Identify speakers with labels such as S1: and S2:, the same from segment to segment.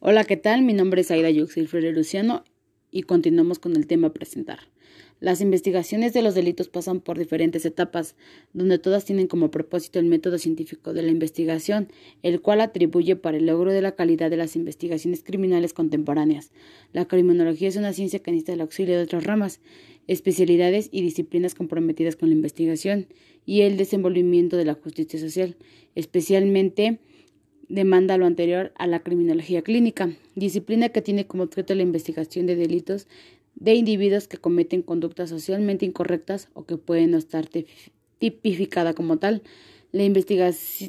S1: Hola, ¿qué tal? Mi nombre es Aida Yuxilfrede Luciano y continuamos con el tema a presentar. Las investigaciones de los delitos pasan por diferentes etapas, donde todas tienen como propósito el método científico de la investigación, el cual atribuye para el logro de la calidad de las investigaciones criminales contemporáneas. La criminología es una ciencia que necesita el auxilio de otras ramas, especialidades y disciplinas comprometidas con la investigación y el desenvolvimiento de la justicia social, especialmente demanda lo anterior a la criminología clínica, disciplina que tiene como objeto la investigación de delitos de individuos que cometen conductas socialmente incorrectas o que pueden no estar tipificada como tal. La,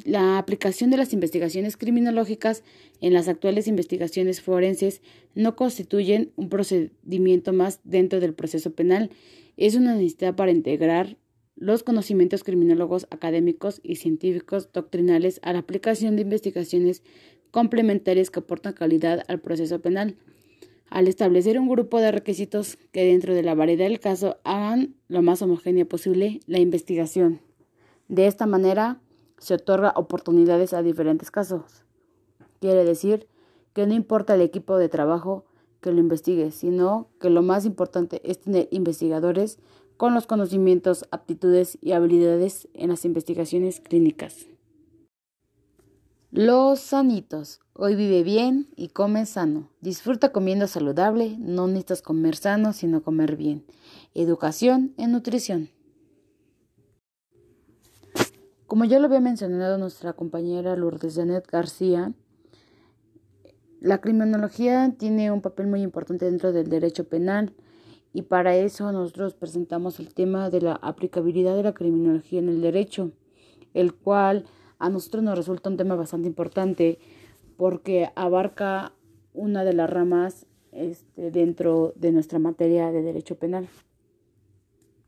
S1: la, aplicación de las investigaciones criminológicas en las actuales investigaciones forenses no constituyen un procedimiento más dentro del proceso penal. Es una necesidad para integrar los conocimientos criminólogos académicos y científicos doctrinales a la aplicación de investigaciones complementarias que aportan calidad al proceso penal, al establecer un grupo de requisitos que dentro de la variedad del caso hagan lo más homogénea posible la investigación. De esta manera se otorga oportunidades a diferentes casos. Quiere decir que no importa el equipo de trabajo que lo investigue, sino que lo más importante es tener investigadores con los conocimientos, aptitudes y habilidades en las investigaciones clínicas. Los sanitos. Hoy vive bien y come sano. Disfruta comiendo saludable. No necesitas comer sano, sino comer bien. Educación en nutrición. Como ya lo había mencionado nuestra compañera Lourdes Janet García, la criminología tiene un papel muy importante dentro del derecho penal y para eso nosotros presentamos el tema de la aplicabilidad de la criminología en el derecho, el cual a nosotros nos resulta un tema bastante importante porque abarca una de las ramas este, dentro de nuestra materia de derecho penal.